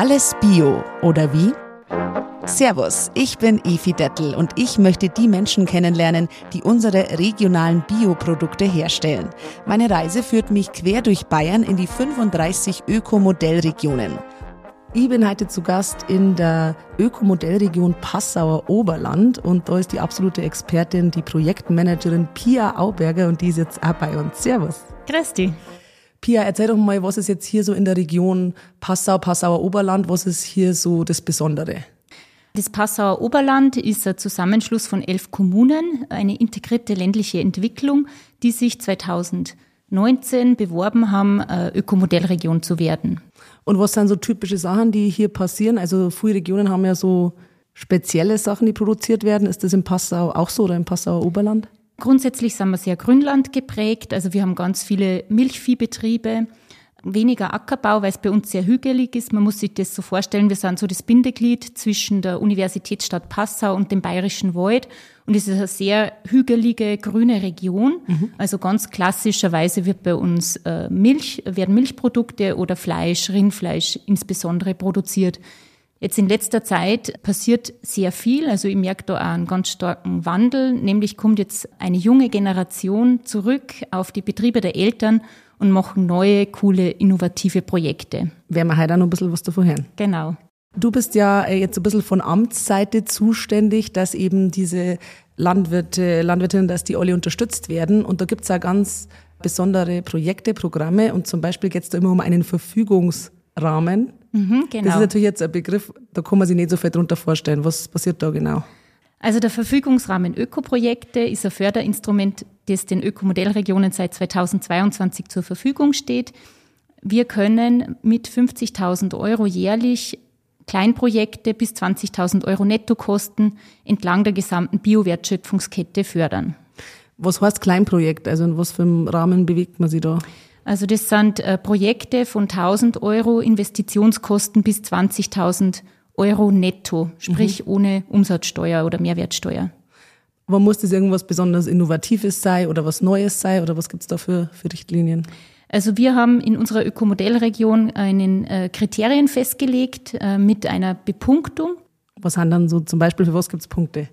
Alles Bio, oder wie? Servus, ich bin Efi Dettel und ich möchte die Menschen kennenlernen, die unsere regionalen Bioprodukte herstellen. Meine Reise führt mich quer durch Bayern in die 35 Ökomodellregionen. Ich bin heute zu Gast in der Ökomodellregion Passauer Oberland und da ist die absolute Expertin, die Projektmanagerin Pia Auberger und die ist jetzt auch bei uns. Servus. Grüß dich. Pia, erzähl doch mal, was ist jetzt hier so in der Region Passau, Passauer Oberland, was ist hier so das Besondere? Das Passauer Oberland ist ein Zusammenschluss von elf Kommunen, eine integrierte ländliche Entwicklung, die sich 2019 beworben haben, Ökomodellregion zu werden. Und was sind so typische Sachen, die hier passieren? Also viele Regionen haben ja so spezielle Sachen, die produziert werden. Ist das in Passau auch so oder im Passauer Oberland? Grundsätzlich sind wir sehr Grünland geprägt. Also wir haben ganz viele Milchviehbetriebe, weniger Ackerbau, weil es bei uns sehr hügelig ist. Man muss sich das so vorstellen, wir sind so das Bindeglied zwischen der Universitätsstadt Passau und dem Bayerischen Wald. Und es ist eine sehr hügelige, grüne Region. Mhm. Also ganz klassischerweise wird bei uns äh, Milch, werden Milchprodukte oder Fleisch, Rindfleisch insbesondere produziert. Jetzt in letzter Zeit passiert sehr viel. Also ich merke da auch einen ganz starken Wandel. Nämlich kommt jetzt eine junge Generation zurück auf die Betriebe der Eltern und machen neue, coole, innovative Projekte. Werden wir heute auch noch ein bisschen was davon hören. Genau. Du bist ja äh, jetzt ein bisschen von Amtsseite zuständig, dass eben diese Landwirte, Landwirtinnen, dass die alle unterstützt werden. Und da gibt's ja ganz besondere Projekte, Programme. Und zum Beispiel geht's da immer um einen Verfügungsrahmen. Mhm, genau. Das ist natürlich jetzt ein Begriff, da kann man sich nicht so viel drunter vorstellen. Was passiert da genau? Also der Verfügungsrahmen Ökoprojekte ist ein Förderinstrument, das den Ökomodellregionen seit 2022 zur Verfügung steht. Wir können mit 50.000 Euro jährlich Kleinprojekte bis 20.000 Euro Nettokosten entlang der gesamten Biowertschöpfungskette fördern. Was heißt Kleinprojekt? Also in was für einem Rahmen bewegt man sich da? Also das sind äh, Projekte von 1000 Euro Investitionskosten bis 20.000 Euro netto, sprich mhm. ohne Umsatzsteuer oder Mehrwertsteuer. Aber muss das irgendwas besonders Innovatives sein oder was Neues sein oder was gibt's da für, für Richtlinien? Also wir haben in unserer Ökomodellregion einen äh, Kriterien festgelegt äh, mit einer Bepunktung. Was sind dann so zum Beispiel, für was gibt's Punkte?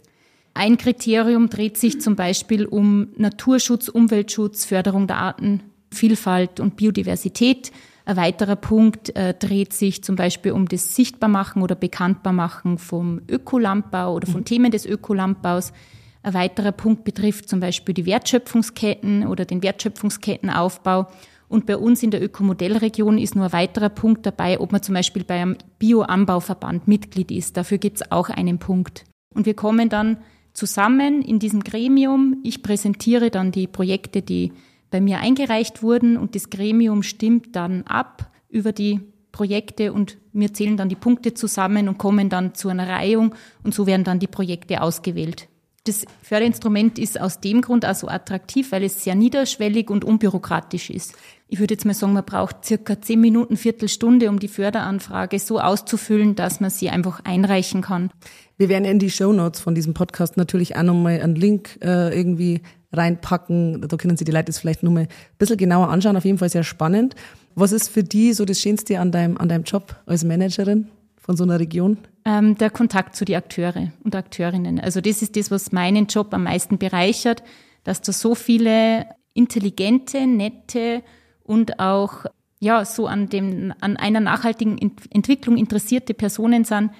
Ein Kriterium dreht sich zum Beispiel um Naturschutz, Umweltschutz, Förderung der Arten, Vielfalt und Biodiversität. Ein weiterer Punkt äh, dreht sich zum Beispiel um das Sichtbarmachen oder Bekanntbarmachen vom Ökolandbau oder von mhm. Themen des Ökolandbaus. Ein weiterer Punkt betrifft zum Beispiel die Wertschöpfungsketten oder den Wertschöpfungskettenaufbau. Und bei uns in der Ökomodellregion ist nur ein weiterer Punkt dabei, ob man zum Beispiel bei einem Bioanbauverband Mitglied ist. Dafür gibt es auch einen Punkt. Und wir kommen dann zusammen in diesem Gremium. Ich präsentiere dann die Projekte, die bei mir eingereicht wurden und das Gremium stimmt dann ab über die Projekte und wir zählen dann die Punkte zusammen und kommen dann zu einer Reihung und so werden dann die Projekte ausgewählt. Das Förderinstrument ist aus dem Grund auch so attraktiv, weil es sehr niederschwellig und unbürokratisch ist. Ich würde jetzt mal sagen, man braucht circa zehn Minuten, Viertelstunde, um die Förderanfrage so auszufüllen, dass man sie einfach einreichen kann. Wir werden in die Show Notes von diesem Podcast natürlich auch nochmal einen Link äh, irgendwie reinpacken. Da können Sie die Leute jetzt vielleicht nur mal ein bisschen genauer anschauen. Auf jeden Fall sehr spannend. Was ist für die so das Schönste an deinem, an deinem Job als Managerin von so einer Region? Ähm, der Kontakt zu den Akteure und Akteurinnen. Also das ist das, was meinen Job am meisten bereichert, dass da so viele intelligente, nette und auch ja so an dem an einer nachhaltigen Entwicklung interessierte Personen sind,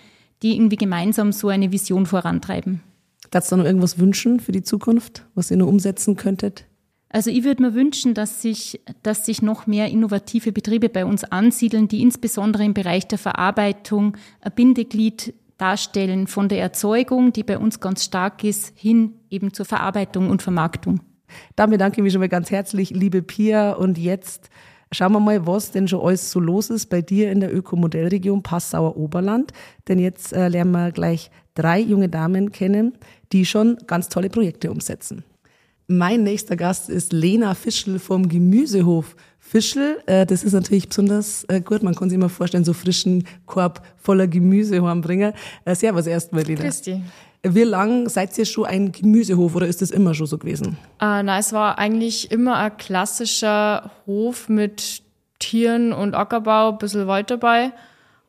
die irgendwie gemeinsam so eine Vision vorantreiben. Darfst du noch irgendwas wünschen für die Zukunft, was ihr nur umsetzen könntet? Also ich würde mir wünschen, dass sich, dass sich noch mehr innovative Betriebe bei uns ansiedeln, die insbesondere im Bereich der Verarbeitung ein Bindeglied darstellen von der Erzeugung, die bei uns ganz stark ist, hin eben zur Verarbeitung und Vermarktung. Dann bedanke ich mich schon mal ganz herzlich, liebe Pia. Und jetzt schauen wir mal, was denn schon alles so los ist bei dir in der Ökomodellregion Passauer Oberland. Denn jetzt äh, lernen wir gleich drei junge Damen kennen, die schon ganz tolle Projekte umsetzen. Mein nächster Gast ist Lena Fischl vom Gemüsehof Fischl. Äh, das ist natürlich besonders äh, gut. Man kann sich immer vorstellen, so frischen Korb voller Gemüse heimbringen. Äh, servus erstmal, Lena. Christi. Wie lang seid ihr schon ein Gemüsehof oder ist das immer schon so gewesen? Äh, nein, es war eigentlich immer ein klassischer Hof mit Tieren und Ackerbau, ein bisschen Wald dabei.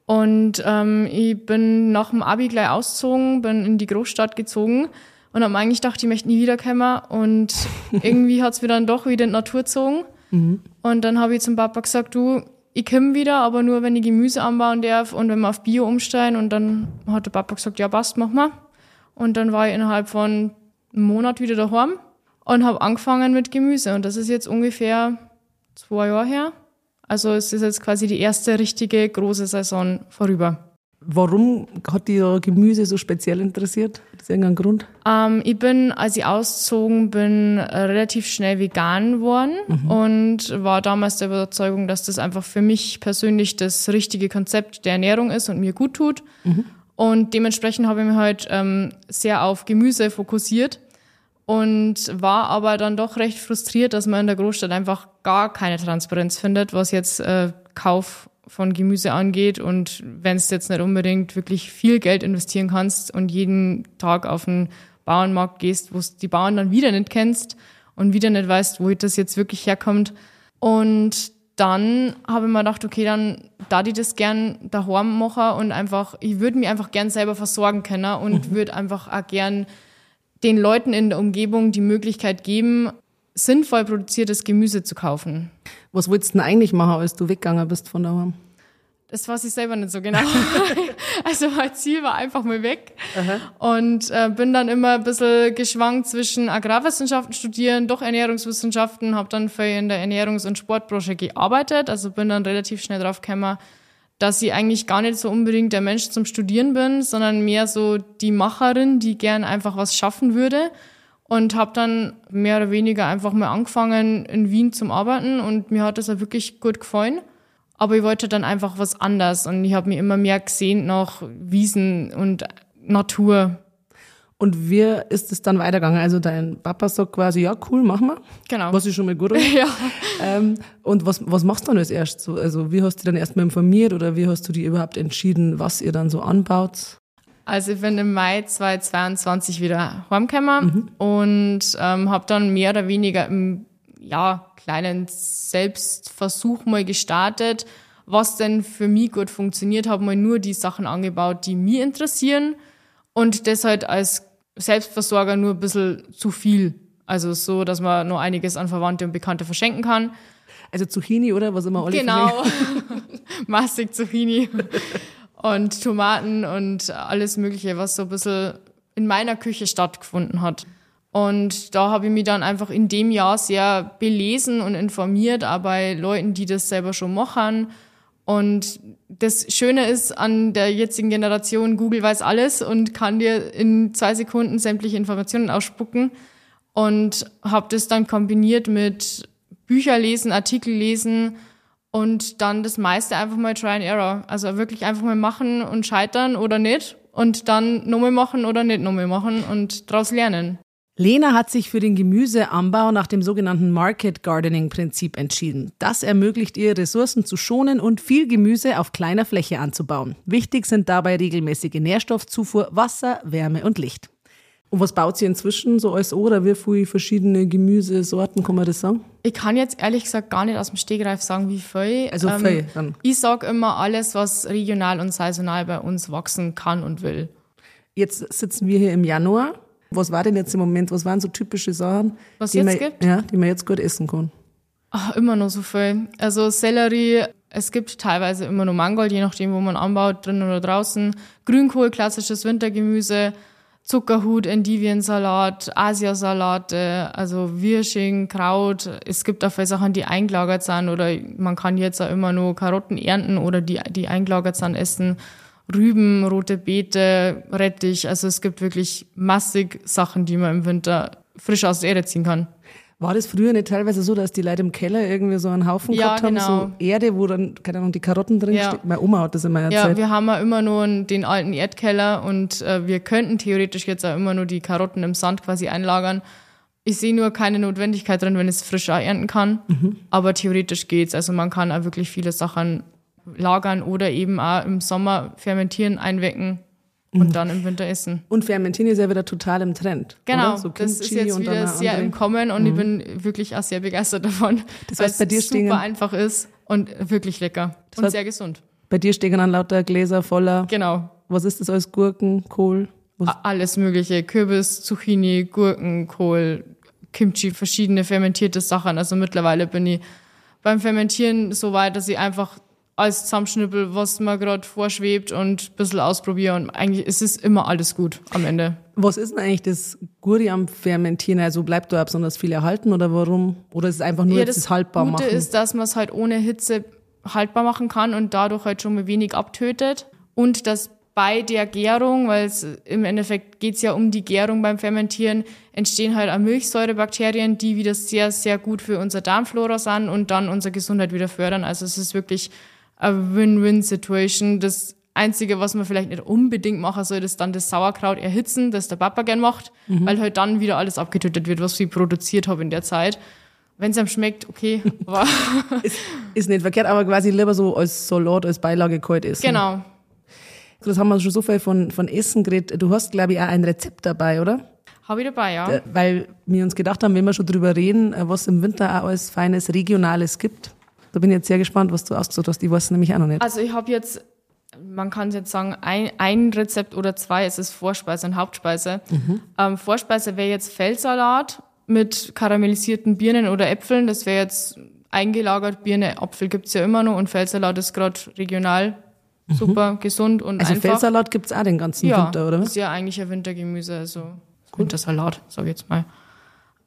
Und ähm, ich bin nach dem Abi gleich ausgezogen, bin in die Großstadt gezogen und habe eigentlich gedacht, ich möchte nie wiederkommen. Und irgendwie hat's mir dann doch wieder in die Natur gezogen. Mhm. Und dann habe ich zum Papa gesagt, du, ich komme wieder, aber nur, wenn ich Gemüse anbauen darf und wenn wir auf Bio umsteigen. Und dann hat der Papa gesagt, ja passt, mach mal. Und dann war ich innerhalb von einem Monat wieder daheim und habe angefangen mit Gemüse. Und das ist jetzt ungefähr zwei Jahre her. Also es ist jetzt quasi die erste richtige große Saison vorüber. Warum hat dir Gemüse so speziell interessiert? Hat das irgendeinen Grund? Ähm, ich bin, als ich ausgezogen bin, relativ schnell vegan geworden mhm. und war damals der Überzeugung, dass das einfach für mich persönlich das richtige Konzept der Ernährung ist und mir gut tut. Mhm. Und dementsprechend habe ich mich halt ähm, sehr auf Gemüse fokussiert und war aber dann doch recht frustriert, dass man in der Großstadt einfach gar keine Transparenz findet, was jetzt äh, Kauf von Gemüse angeht und wenn es jetzt nicht unbedingt wirklich viel Geld investieren kannst und jeden Tag auf den Bauernmarkt gehst, wo die Bauern dann wieder nicht kennst und wieder nicht weißt, wo das jetzt wirklich herkommt. Und dann habe ich mir gedacht, okay, dann da die das gern daheim machen und einfach, ich würde mich einfach gern selber versorgen können und mhm. würde einfach auch gern den Leuten in der Umgebung die Möglichkeit geben, sinnvoll produziertes Gemüse zu kaufen. Was wolltest du denn eigentlich machen, als du weggegangen bist von daheim? Das weiß ich selber nicht so genau. also mein Ziel war einfach mal weg. Aha. Und äh, bin dann immer ein bisschen geschwankt zwischen Agrarwissenschaften studieren, doch Ernährungswissenschaften, habe dann für in der Ernährungs- und Sportbranche gearbeitet. Also bin dann relativ schnell drauf gekommen, dass ich eigentlich gar nicht so unbedingt der Mensch zum Studieren bin, sondern mehr so die Macherin, die gern einfach was schaffen würde. Und habe dann mehr oder weniger einfach mal angefangen in Wien zum Arbeiten und mir hat das auch wirklich gut gefallen. Aber ich wollte dann einfach was anderes und ich habe mir immer mehr gesehen nach Wiesen und Natur. Und wie ist es dann weitergegangen? Also dein Papa sagt quasi, ja, cool, machen wir. Genau. Was ist schon mal gut. ja. Ähm, und was, was machst du dann als erstes so? Also wie hast du dich dann erstmal informiert oder wie hast du dich überhaupt entschieden, was ihr dann so anbaut? Also ich bin im Mai 2022 wieder heimgekommen mhm. und ähm, habe dann mehr oder weniger im ja, kleinen Selbstversuch mal gestartet, was denn für mich gut funktioniert, habe mal nur die Sachen angebaut, die mich interessieren und das halt als Selbstversorger nur ein bisschen zu viel. Also so, dass man noch einiges an Verwandte und Bekannte verschenken kann. Also Zucchini, oder? Was immer alle Genau. Massig Zucchini. Und Tomaten und alles Mögliche, was so ein bisschen in meiner Küche stattgefunden hat. Und da habe ich mich dann einfach in dem Jahr sehr belesen und informiert, auch bei Leuten, die das selber schon machen und das Schöne ist an der jetzigen Generation, Google weiß alles und kann dir in zwei Sekunden sämtliche Informationen ausspucken. Und habe das dann kombiniert mit Bücher lesen, Artikel lesen und dann das meiste einfach mal Try and Error. Also wirklich einfach mal machen und scheitern oder nicht und dann nochmal machen oder nicht nochmal machen und daraus lernen. Lena hat sich für den Gemüseanbau nach dem sogenannten Market Gardening Prinzip entschieden. Das ermöglicht ihr, Ressourcen zu schonen und viel Gemüse auf kleiner Fläche anzubauen. Wichtig sind dabei regelmäßige Nährstoffzufuhr, Wasser, Wärme und Licht. Und was baut sie inzwischen so als oder wie viele verschiedene Gemüsesorten, kann man das sagen? Ich kann jetzt ehrlich gesagt gar nicht aus dem Stegreif sagen, wie viel. Also ähm, viel dann. Ich sage immer alles, was regional und saisonal bei uns wachsen kann und will. Jetzt sitzen wir hier im Januar. Was war denn jetzt im Moment, was waren so typische Sachen, was die, jetzt man, gibt? Ja, die man jetzt gut essen kann? Ach, immer noch so viel. Also Sellerie, es gibt teilweise immer nur Mangold, je nachdem, wo man anbaut, drin oder draußen. Grünkohl, klassisches Wintergemüse. Zuckerhut, Endiviensalat, Asiasalate, also Wirsching, Kraut. Es gibt auch viele Sachen, die eingelagert sind oder man kann jetzt auch immer nur Karotten ernten oder die, die eingelagert sind, essen. Rüben, rote Beete, Rettich. Also es gibt wirklich massig Sachen, die man im Winter frisch aus der Erde ziehen kann. War das früher nicht teilweise so, dass die Leute im Keller irgendwie so einen Haufen ja, gehabt haben, genau. so Erde, wo dann, keine Ahnung, die Karotten drin ja. Meine Oma hat das immer erzählt. Ja, wir haben ja immer nur den alten Erdkeller und äh, wir könnten theoretisch jetzt auch immer nur die Karotten im Sand quasi einlagern. Ich sehe nur keine Notwendigkeit drin, wenn es frisch ernten kann. Mhm. Aber theoretisch geht's. Also man kann auch wirklich viele Sachen lagern oder eben auch im Sommer fermentieren, einwecken und mhm. dann im Winter essen. Und fermentieren ist ja wieder total im Trend. Genau, so das ist jetzt wieder sehr im Kommen und mhm. ich bin wirklich auch sehr begeistert davon, das weil es super einfach ist und wirklich lecker das und sehr gesund. Bei dir stehen dann lauter Gläser voller. Genau. Was ist das alles? Gurken, Kohl? Was? Alles mögliche. Kürbis, Zucchini, Gurken, Kohl, Kimchi, verschiedene fermentierte Sachen. Also mittlerweile bin ich beim Fermentieren so weit, dass ich einfach alles zusammenschnippel, was mir gerade vorschwebt und ein bisschen ausprobiere. Und eigentlich ist es immer alles gut am Ende. Was ist denn eigentlich das Guri am Fermentieren? Also bleibt da besonders viel erhalten oder warum? Oder ist es einfach nur Ja, das das haltbar Gute machen? ist, dass man es halt ohne Hitze haltbar machen kann und dadurch halt schon mal wenig abtötet. Und dass bei der Gärung, weil es im Endeffekt geht's ja um die Gärung beim Fermentieren, entstehen halt auch Milchsäurebakterien, die wieder sehr, sehr gut für unsere Darmflora sind und dann unsere Gesundheit wieder fördern. Also es ist wirklich eine Win-Win-Situation. Das Einzige, was man vielleicht nicht unbedingt machen soll, ist dann das Sauerkraut erhitzen, das der Papa gern macht, weil halt dann wieder alles abgetötet wird, was ich produziert habe in der Zeit. Wenn es einem schmeckt, okay, aber ist, ist nicht verkehrt, aber quasi lieber so als Salat, als Beilage kalt essen. genau. Das haben wir schon so viel von, von Essen geredet. Du hast, glaube ich, auch ein Rezept dabei, oder? Habe ich dabei, ja. Äh, Weil wir uns gedacht haben, wenn wir schon drüber reden, äh, was im Winter auch alles Feines, Regionales gibt. Da bin ich jetzt sehr gespannt, was du ausgesucht hast. Ich weiß nämlich auch noch nicht. Also ich habe jetzt, man kann jetzt sagen, ein, ein Rezept oder zwei, es ist Vorspeise und Hauptspeise. Ähm, Vorspeise wäre jetzt Feldsalat mit karamellisierten Birnen oder Äpfeln. Das wäre jetzt eingelagert. Birne, Apfel gibt's ja immer noch und Feldsalat ist gerade regional super gesund und Also einfach. Feldsalat gibt's auch den ganzen ja, Winter, oder was? ist ja eigentlich ein Wintergemüse, also Wintersalat, sag ich jetzt mal.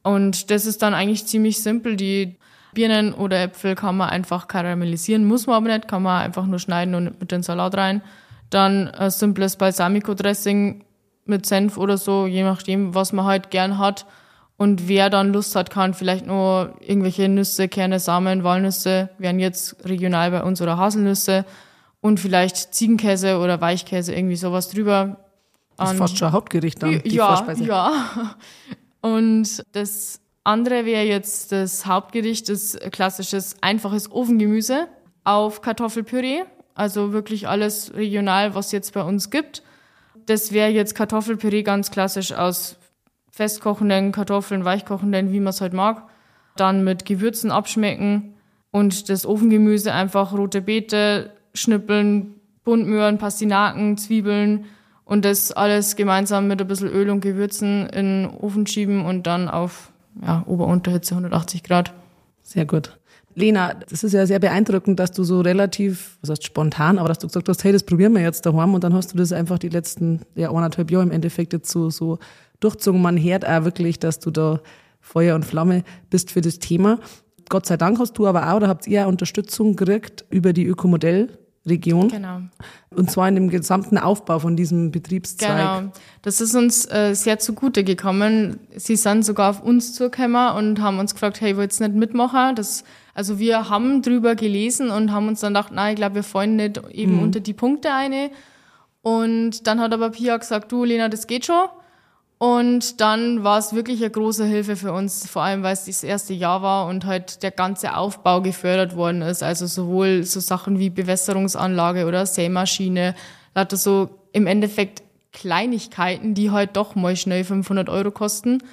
Und das ist dann eigentlich ziemlich simpel. Die Birnen oder Äpfel kann man einfach karamellisieren, muss man aber nicht, kann man einfach nur schneiden und mit den Salat rein. Dann ein simples Balsamico-Dressing mit Senf oder so, je nachdem, was man halt gern hat. Und wer dann Lust hat, kann vielleicht nur irgendwelche Nüsse, Kerne, Samen, Walnüsse, wären jetzt regional bei uns oder Haselnüsse. Und vielleicht Ziegenkäse oder Weichkäse, irgendwie sowas drüber. Das ist fast schon ein Hauptgericht dann, die ja, Vorspeise. ja. Und das andere wäre jetzt das Hauptgericht, das klassisches einfaches Ofengemüse auf Kartoffelpüree. Also wirklich alles regional, was jetzt bei uns gibt. Das wäre jetzt Kartoffelpüree ganz klassisch aus festkochenden Kartoffeln, weichkochenden, wie man es halt mag. Dann mit Gewürzen abschmecken und das Ofengemüse einfach rote Beete schnippeln, Buntmöhren, Pastinaken, Zwiebeln und das alles gemeinsam mit ein bisschen Öl und Gewürzen in den Ofen schieben und dann auf ja, Ober-Unterhitze 180 Grad. Sehr gut. Lena, das ist ja sehr beeindruckend, dass du so relativ, was heißt spontan, aber dass du gesagt hast, hey, das probieren wir jetzt daheim und dann hast du das einfach die letzten ja, anderthalb Jahre im Endeffekt jetzt so, so durchzogen. Man hört auch wirklich, dass du da Feuer und Flamme bist für das Thema. Gott sei Dank hast du aber auch, da habt ihr Unterstützung gekriegt über die Ökomodellregion. Genau. Und zwar in dem gesamten Aufbau von diesem Betriebszweig. Genau. Das ist uns äh, sehr zugute gekommen. Sie sind sogar auf uns zugekommen und haben uns gefragt, hey, wollt ihr nicht mitmachen? Das, also wir haben drüber gelesen und haben uns dann gedacht, nein, ich glaube, wir fallen nicht eben unter die Punkte eine. Und dann hat aber Pia gesagt, du Lena, das geht schon. Und dann war es wirklich eine große Hilfe für uns, vor allem weil es das erste Jahr war und halt der ganze Aufbau gefördert worden ist. Also sowohl so Sachen wie Bewässerungsanlage oder Sämaschine, lauter so im Endeffekt Kleinigkeiten, die halt doch mal schnell 500 Euro kosten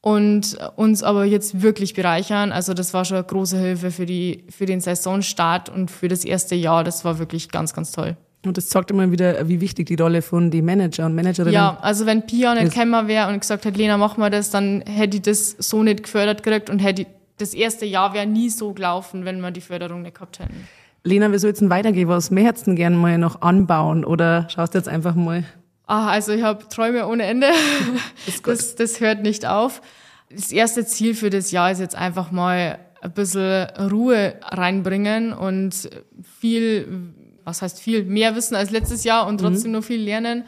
und uns aber jetzt wirklich bereichern. Also das war schon eine große Hilfe für die, für den Saisonstart und für das erste Jahr. Das war wirklich ganz, ganz toll. Und das zeigt immer wieder, wie wichtig die Rolle von den Manager und Managerinnen Ja, also wenn Pia nicht Das- gekommen wäre und gesagt hätte, Lena, mach mal das, dann hätte ich das so nicht gefördert gekriegt und hätte das erste Jahr wäre nie so gelaufen, wenn wir die Förderung nicht gehabt hätten. Lena, wie soll jetzt weitergehen? Was möchtest du gerne mal noch anbauen? Oder schaust du jetzt einfach mal? Ah, also ich habe Träume ohne Ende. Das, das hört nicht auf. Das erste Ziel für das Jahr ist jetzt einfach mal ein bisschen Ruhe reinbringen und viel, was heißt viel, mehr wissen als letztes Jahr und trotzdem noch viel lernen.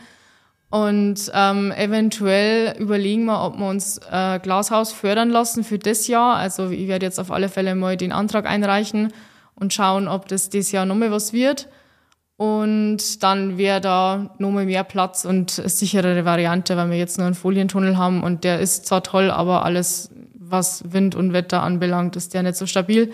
Und ähm, eventuell überlegen wir, ob wir uns äh, Glashaus fördern lassen für das Jahr. Also ich werde jetzt auf alle Fälle mal den Antrag einreichen und schauen, ob das dieses Jahr nochmal was wird. Und dann wäre da nochmal mehr Platz und eine sicherere Variante, weil wir jetzt nur einen Folientunnel haben und der ist zwar toll, aber alles, was Wind und Wetter anbelangt, ist der nicht so stabil.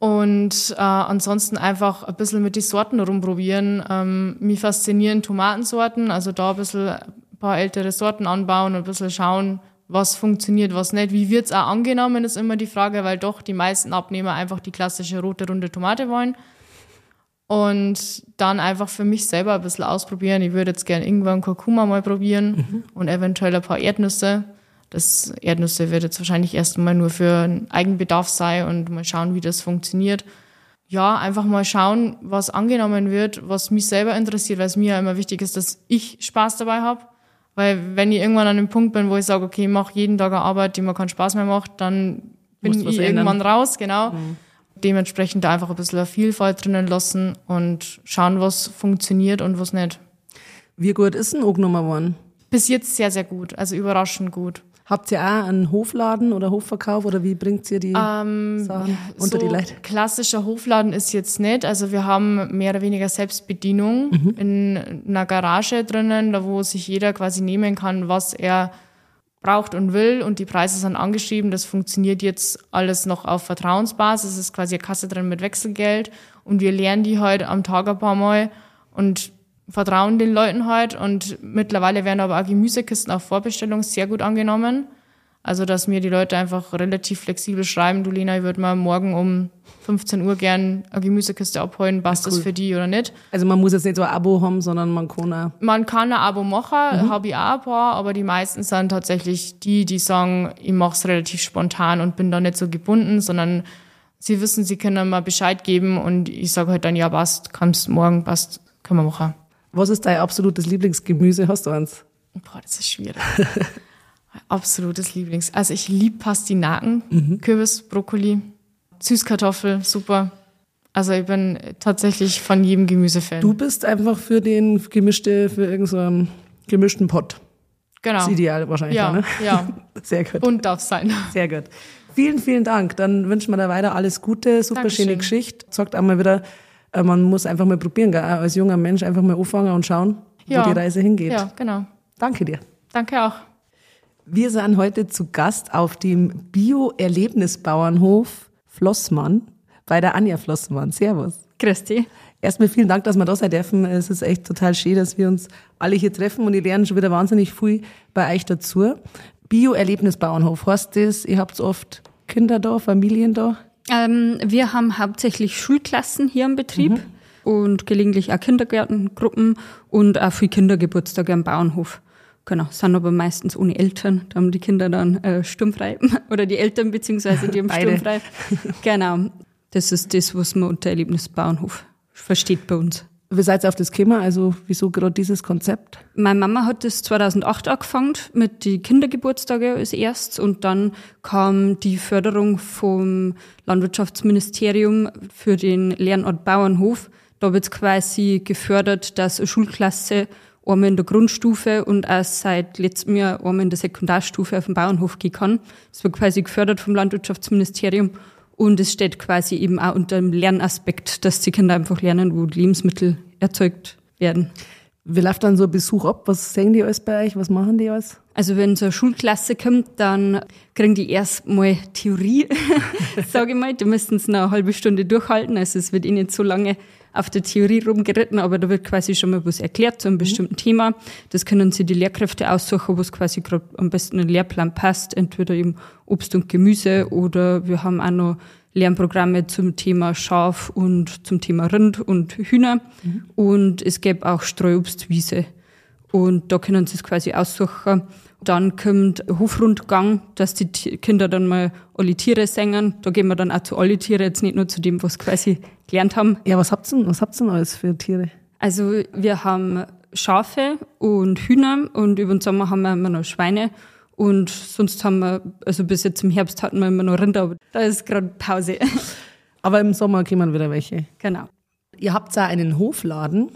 Und äh, ansonsten einfach ein bisschen mit den Sorten rumprobieren. Ähm, mich faszinieren Tomatensorten, also da ein bisschen ein paar ältere Sorten anbauen und ein bisschen schauen, was funktioniert, was nicht. Wie wird's auch angenommen, ist immer die Frage, weil doch die meisten Abnehmer einfach die klassische rote, runde Tomate wollen. und dann einfach für mich selber ein bisschen ausprobieren. Ich würde jetzt gerne irgendwann Kurkuma mal probieren mhm. und eventuell ein paar Erdnüsse. Das Erdnüsse wird jetzt wahrscheinlich erstmal nur für einen Eigenbedarf sein und mal schauen, wie das funktioniert. Ja, einfach mal schauen, was angenommen wird, was mich selber interessiert, weil es mir ja immer wichtig ist, dass ich Spaß dabei habe. Weil wenn ich irgendwann an dem Punkt bin, wo ich sage, okay, ich mache jeden Tag eine Arbeit, die mir keinen Spaß mehr macht, dann bin ich irgendwann raus, genau. Mhm. Dementsprechend da einfach ein bisschen Vielfalt drinnen lassen und schauen, was funktioniert und was nicht. Wie gut ist ein Nummer geworden? Bis jetzt sehr, sehr gut, also überraschend gut. Habt ihr auch einen Hofladen oder Hofverkauf oder wie bringt ihr die ähm, Sachen unter so die Leute? Klassischer Hofladen ist jetzt nicht. Also wir haben mehr oder weniger Selbstbedienung mhm. in einer Garage drinnen, da wo sich jeder quasi nehmen kann, was er braucht und will und die Preise sind angeschrieben. Das funktioniert jetzt alles noch auf Vertrauensbasis. Es ist quasi eine Kasse drin mit Wechselgeld und wir lernen die halt am Tag ein paar Mal und vertrauen den Leuten halt und mittlerweile werden aber auch Gemüsekisten auf Vorbestellung sehr gut angenommen. Also, dass mir die Leute einfach relativ flexibel schreiben, du Lena, ich würde mal morgen um 15 Uhr gern eine Gemüsekiste abholen, passt cool. das für die oder nicht? Also man muss jetzt nicht so ein Abo haben, sondern man kann auch... Man kann ein Abo machen, mhm. habe ich auch ein paar, aber die meisten sind tatsächlich die, die sagen, ich mache es relativ spontan und bin da nicht so gebunden, sondern sie wissen, sie können mal Bescheid geben und ich sage halt dann, ja passt, kannst morgen, passt, können wir machen. Was ist dein absolutes Lieblingsgemüse? Hast du eins? Boah, das ist schwierig. absolutes Lieblings. Also ich liebe Pastinaken, mhm. Kürbis, Brokkoli, Süßkartoffel, super. Also ich bin tatsächlich von jedem Gemüse Fan. Du bist einfach für den gemischte, für irgendeinen gemischten Pott. Genau. Das ist ideal wahrscheinlich. Ja, ne? ja. Sehr gut. Und darf sein. Sehr gut. Vielen, vielen Dank. Dann wünschen wir dir weiter alles Gute, super Dankeschön. schöne Geschichte. Sagt einmal wieder, man muss einfach mal probieren, gell? als junger Mensch einfach mal anfangen und schauen, ja. wo die Reise hingeht. Ja, genau. Danke dir. Danke auch. Wir sind heute zu Gast auf dem Bio-Erlebnisbauernhof Flossmann bei der Anja Flossmann. Servus. Christi. Erstmal vielen Dank, dass wir da sein dürfen. Es ist echt total schön, dass wir uns alle hier treffen und ich lerne schon wieder wahnsinnig viel bei euch dazu. Bio-Erlebnisbauernhof heißt das, ihr habt oft Kinder da, Familien da? Ähm, wir haben hauptsächlich Schulklassen hier im Betrieb mhm. und gelegentlich auch Kindergärtengruppen und auch viele Kindergeburtstage am Bauernhof. Genau, sind aber meistens ohne Eltern. Da haben die Kinder dann äh, sturmfrei oder die Eltern beziehungsweise die haben sturmfrei. Genau, das ist das, was man unter Erlebnisbauernhof versteht bei uns. Wie seid ihr auf das gekommen? Also wieso gerade dieses Konzept? Meine Mama hat das 2008 angefangen mit die Kindergeburtstage als erstes und dann kam die Förderung vom Landwirtschaftsministerium für den Lernort Bauernhof. Da wird quasi gefördert, dass eine Schulklasse einmal in der Grundstufe und auch seit letztem Jahr einmal in der Sekundarstufe auf dem Bauernhof gehen kann. Das wird quasi gefördert vom Landwirtschaftsministerium und es steht quasi eben auch unter dem Lernaspekt, dass die Kinder einfach lernen, wo Lebensmittel erzeugt werden. Wie läuft dann so ein Besuch ab? Was sehen die alles bei euch? Was machen die alles? Also wenn so eine Schulklasse kommt, dann kriegen die erstmal Theorie, sage ich mal. Die müssen es noch eine halbe Stunde durchhalten. Also es wird ihnen so lange auf der Theorie rumgeritten, aber da wird quasi schon mal was erklärt zu einem mhm. bestimmten mhm. Thema. Das können sie die Lehrkräfte aussuchen, was quasi gerade am besten in den Lehrplan passt. Entweder eben Obst und Gemüse oder wir haben auch noch Lernprogramme zum Thema Schaf und zum Thema Rind und Hühner. Mhm. Und es gäbe auch Streuobstwiese. Und da können sie es quasi aussuchen. Dann kommt Hofrundgang, dass die Kinder dann mal alle Tiere singen. Da gehen wir dann auch zu alle Tiere, jetzt nicht nur zu dem, was quasi gelernt haben. Ja, was habt ihr denn, was habt ihr denn alles für Tiere? Also wir haben Schafe und Hühner und über den Sommer haben wir immer noch Schweine. Und sonst haben wir, also bis jetzt im Herbst hatten wir immer noch Rinder, aber da ist gerade Pause. Aber im Sommer kommen wieder welche. Genau. Ihr habt da einen Hofladen.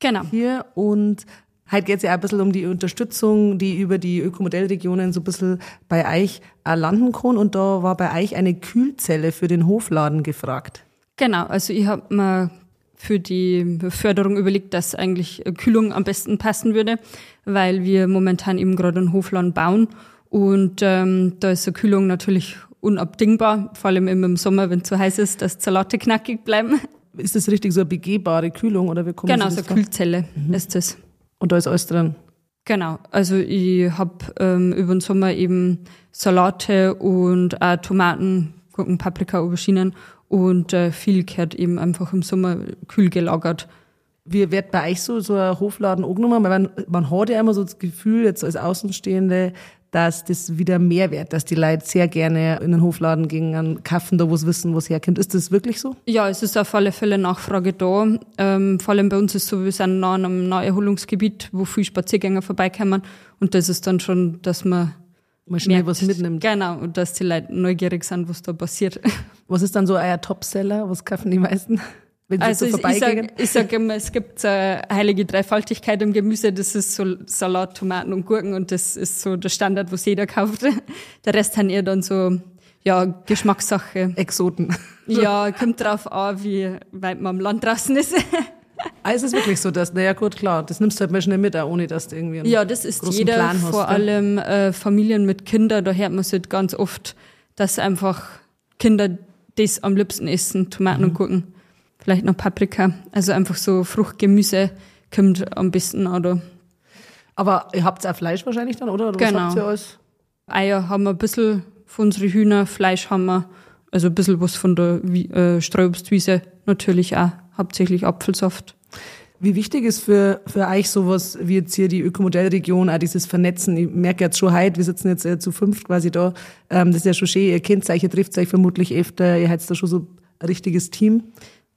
Genau. Hier und Heute geht es ja ein bisschen um die Unterstützung, die über die Ökomodellregionen so ein bisschen bei euch landen kann. Und da war bei euch eine Kühlzelle für den Hofladen gefragt. Genau, also ich habe mir für die Förderung überlegt, dass eigentlich Kühlung am besten passen würde, weil wir momentan eben gerade einen Hofladen bauen. Und ähm, da ist eine Kühlung natürlich unabdingbar, vor allem im Sommer, wenn es so heiß ist, dass Salate knackig bleiben. Ist das richtig so eine begehbare Kühlung oder wie Genau, so eine Kühlzelle mhm. ist das. Und da ist alles drin. Genau, also ich habe ähm, über den Sommer eben Salate und auch Tomaten, Gurken, Paprika, Auberginen und äh, viel gehört eben einfach im Sommer kühl gelagert. Wie wird bei euch so, so ein Hofladen angenommen? Weil man, man hat ja immer so das Gefühl, jetzt als Außenstehende, dass das wieder mehr wird, dass die Leute sehr gerne in den Hofladen gehen, an kaufen, da wo sie wissen, wo es herkommt. Ist das wirklich so? Ja, es ist auf alle Fälle Nachfrage da. Ähm, vor allem bei uns ist es so, wir sind nah an einem Naherholungsgebiet, wo viele Spaziergänger vorbeikommen. Und das ist dann schon, dass man mal schnell merkt, was mitnimmt. Genau, und dass die Leute neugierig sind, was da passiert. Was ist dann so euer Topseller? Was kaufen die meisten? Wenn sie Also so ich, ich vorbeigehen? sage sag immer, es gibt äh, heilige Dreifaltigkeit im Gemüse. Das ist so Salat, Tomaten und Gurken und das ist so der Standard, was jeder kauft. Der Rest haben eher dann so, ja, Geschmackssache. Exoten. Ja, kommt drauf an, wie weit man am Land draußen ist. Ah, ist es wirklich so, dass, naja gut, klar, das nimmst du halt mal schnell mit, auch ohne dass du irgendwie einen Ja, das ist jeder, Plan hast. vor gell? allem äh, Familien mit Kindern, da hört man es halt ganz oft, dass einfach Kinder das am liebsten essen, Tomaten Mhm. und Gurken, vielleicht noch Paprika. Also einfach so Fruchtgemüse kommt am besten da. Aber ihr habt auch Fleisch wahrscheinlich dann, oder? oder Genau. Was habt ihr alles? Eier haben wir ein bisschen von unseren Hühner, Fleisch haben wir, also ein bisschen was von der äh, Streuobstwiese natürlich auch, hauptsächlich Apfelsaft. Wie wichtig ist für, für euch sowas wie jetzt hier die Ökomodellregion, auch dieses Vernetzen? Ich merke jetzt schon heute, wir sitzen jetzt äh, zu fünft quasi da, ähm, das ist ja schon schön, ihr kennt euch, ihr trifft euch vermutlich öfter, ihr habt da schon so ein richtiges Team.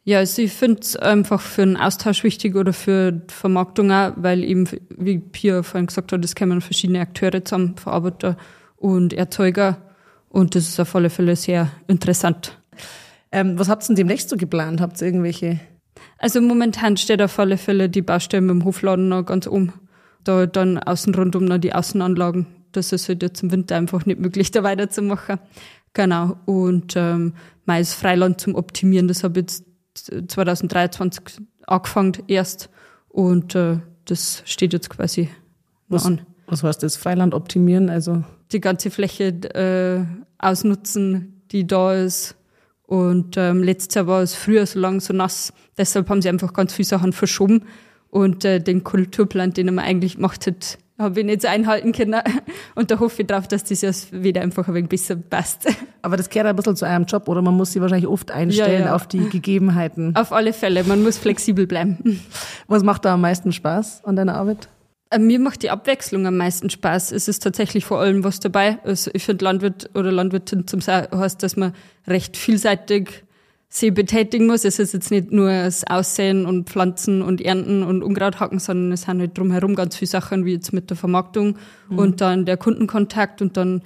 Ja, also ich finde es einfach für einen Austausch wichtig oder für die Vermarktung auch, weil eben, wie Pia vorhin gesagt hat, es kommen verschiedene Akteure zusammen, Verarbeiter und Erzeuger und das ist auf alle Fälle sehr interessant. Ähm, was habt ihr denn demnächst so geplant? Habt ihr irgendwelche? Also momentan steht auf alle Fälle die Baustelle mit dem Hofladen noch ganz oben. Da dann außen rundum noch die Außenanlagen. Das ist halt jetzt im Winter einfach nicht möglich, da weiterzumachen. Genau. Und ähm, meist Freiland zum Optimieren, das habe ich jetzt 2023 angefangen erst. Und äh, das steht jetzt quasi noch Was, an. was heißt das? Freiland optimieren? Also Die ganze Fläche äh, ausnutzen, die da ist. Und ähm, letztes Jahr war es früher so lang so nass. Deshalb haben sie einfach ganz viele Sachen verschoben. Und äh, den Kulturplan, den man eigentlich gemacht hat, habe ich nicht so einhalten können. Und da hoffe ich drauf, dass das jetzt wieder einfach ein wenig besser passt. Aber das gehört ein bisschen zu eurem Job, oder? Man muss sich wahrscheinlich oft einstellen Ja, ja. auf die Gegebenheiten. Auf alle Fälle, man muss flexibel bleiben. Was macht da am meisten Spaß an deiner Arbeit? Äh, Mir macht die Abwechslung am meisten Spaß. Es ist tatsächlich vor allem was dabei. Also ich finde Landwirt oder Landwirtin zum Sa heißt, dass man recht vielseitig sich betätigen muss. Es ist jetzt nicht nur das Aussehen und Pflanzen und Ernten und Unkraut hacken, sondern es sind halt drumherum ganz viele Sachen, wie jetzt mit der Vermarktung und dann der Kundenkontakt und dann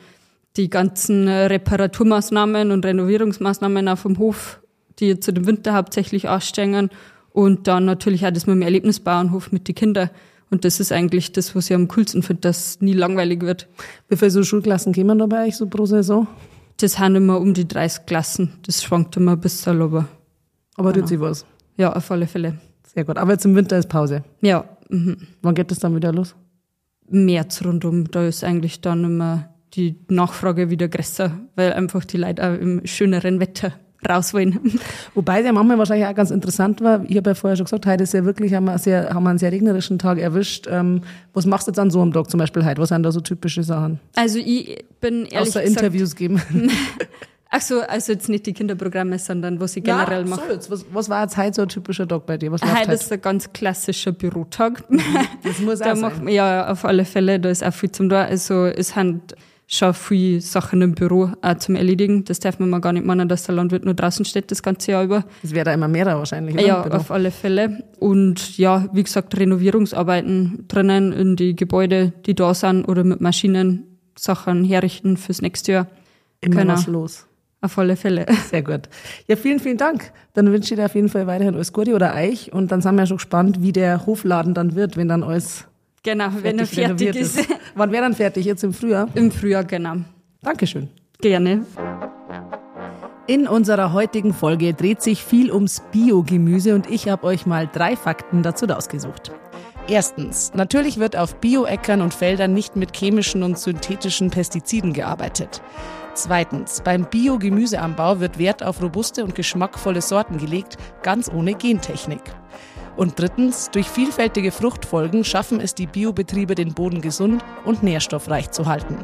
die ganzen äh, Reparaturmaßnahmen und Renovierungsmaßnahmen auf dem Hof, die jetzt zu dem Winter hauptsächlich ausstehen. Und dann natürlich auch das mit dem Erlebnisbauernhof mit den Kindern. Und das ist eigentlich das, was ich am coolsten finde, dass es nie langweilig wird. Wie viele so Schulklassen kämen da bei euch so pro Saison? Das sind immer um die 30 Klassen. Das schwankt immer bis zur aber Aber Genau. tut sich was. ja, auf alle Fälle. Sehr gut. Aber jetzt im Winter ist Pause. Ja, mhm. Wann geht das dann wieder los? März rundum, da ist eigentlich dann immer die Nachfrage wieder größer, weil einfach die Leute auch im schöneren Wetter raus wollen. Wobei es ja manchmal wahrscheinlich auch ganz interessant war. Ich habe ja vorher schon gesagt, heute ist ja wirklich, haben wir, sehr, haben wir einen sehr regnerischen Tag erwischt. Ähm, was machst du jetzt an so einem Tag zum Beispiel heute? Was sind da so typische Sachen? Also ich bin ehrlich Außer gesagt, Interviews geben. ach so, also jetzt nicht die Kinderprogramme, sondern was ich generell Na, mache. So jetzt, was, was war jetzt heute so ein typischer Tag bei dir? Was Heute ist ein ganz klassischer Bürotag. Das muss Da auch macht sein. man, ja, auf alle Fälle, da ist auch viel zum da. Also es sind schon viele Sachen im Büro auch zum Erledigen. Das darf man mal gar nicht meinen, dass der Landwirt nur draußen steht das ganze Jahr über. Es wäre da immer mehr wahrscheinlich. oder? Ja, auf alle Fälle. Und ja, wie gesagt, Renovierungsarbeiten drinnen in die Gebäude, die da sind, oder mit Maschinen Sachen herrichten fürs nächste Jahr. Immer genau. was los. Auf alle Fälle. Sehr gut. Ja, vielen, vielen Dank. Dann wünsche ich dir auf jeden Fall weiterhin alles Gute oder euch. Und dann sind wir schon gespannt, wie der Hofladen dann wird, wenn dann alles Genau, wenn er fertig renoviert ist. Wann wäre dann fertig? Jetzt im Frühjahr? Im Frühjahr, genau. Dankeschön. Gerne. In unserer heutigen Folge dreht sich viel ums Biogemüse und ich habe euch mal drei Fakten dazu ausgesucht. Erstens, natürlich wird auf Bioäckern und Feldern nicht mit chemischen und synthetischen Pestiziden gearbeitet. Zweitens, beim Biogemüseanbau wird Wert auf robuste und geschmackvolle Sorten gelegt, ganz ohne Gentechnik. Und drittens, durch vielfältige Fruchtfolgen schaffen es die Biobetriebe, den Boden gesund und nährstoffreich zu halten.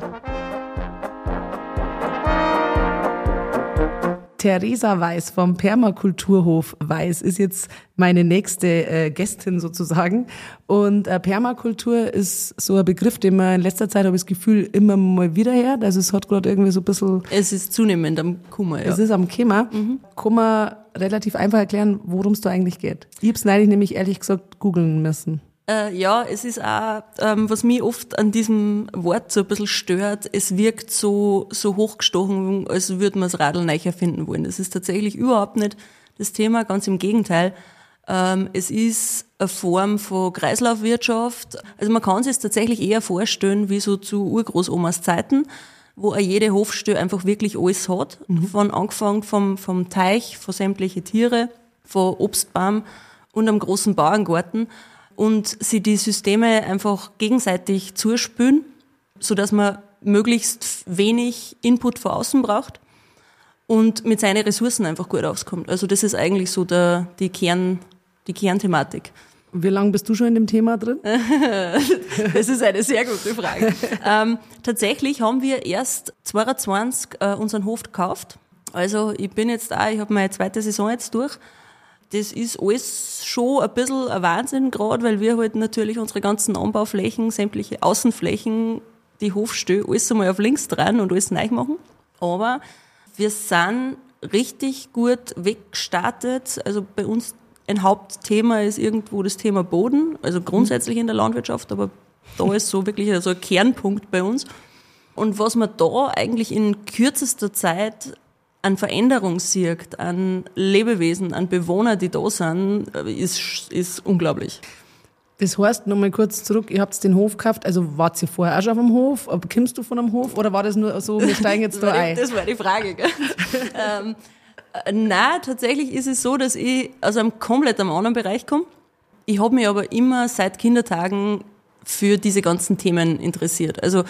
Theresa Weiß vom Permakulturhof Weiß ist jetzt meine nächste äh, Gästin sozusagen. Und äh, Permakultur ist so ein Begriff, den man in letzter Zeit, habe ich das Gefühl, immer mal wieder hört. Also es hat gerade irgendwie so ein bisschen... Es ist zunehmend am Kummer, ja. Es ist am Kummer. Mhm. Kann man relativ einfach erklären, worum es da eigentlich geht. Ich habe es neulich nämlich ehrlich gesagt googeln müssen. Äh, ja, es ist auch, ähm, was mich oft an diesem Wort so ein bisschen stört, es wirkt so, so hochgestochen, als würde man das Radl neu erfinden wollen. Das ist tatsächlich überhaupt nicht das Thema, ganz im Gegenteil. Ähm, es ist eine Form von Kreislaufwirtschaft. Also man kann sich es tatsächlich eher vorstellen, wie so zu Urgroßomas Zeiten, wo auch jede Hofstelle einfach wirklich alles hat. Mhm. Von angefangen vom, vom Teich, von sämtliche Tiere, von Obstbaum und am großen Bauerngarten und sie die Systeme einfach gegenseitig zuspülen, so dass man möglichst wenig Input von außen braucht und mit seinen Ressourcen einfach gut auskommt. Also das ist eigentlich so der, die, Kern, die Kernthematik. Wie lange bist du schon in dem Thema drin? das ist eine sehr gute Frage. ähm, tatsächlich haben wir erst 2022 äh, unseren Hof gekauft. Also ich bin jetzt da, ich habe meine zweite Saison jetzt durch das ist alles schon ein bisschen ein Wahnsinn gerade, weil wir halt natürlich unsere ganzen Anbauflächen, sämtliche Außenflächen, die Hofstö, alles einmal auf links dran und alles neu machen. Aber wir sind richtig gut weggestartet. Also bei uns ein Hauptthema ist irgendwo das Thema Boden, also grundsätzlich in der Landwirtschaft, aber da ist so wirklich so ein Kernpunkt bei uns. Und was man da eigentlich in kürzester Zeit an Veränderung sieht, an Lebewesen, an Bewohner, die da sind, ist, ist unglaublich. Das heißt, nochmal kurz zurück, ihr habt den Hof gekauft, also wart ihr vorher auch schon auf dem Hof? Kommst du von einem Hof oder war das nur so, wir steigen jetzt da ein? Das war die Frage, gell? ähm, äh, nein, tatsächlich ist es so, dass ich aus einem komplett am anderen Bereich komme. Ich habe mich aber immer seit Kindertagen für diese ganzen Themen interessiert. Also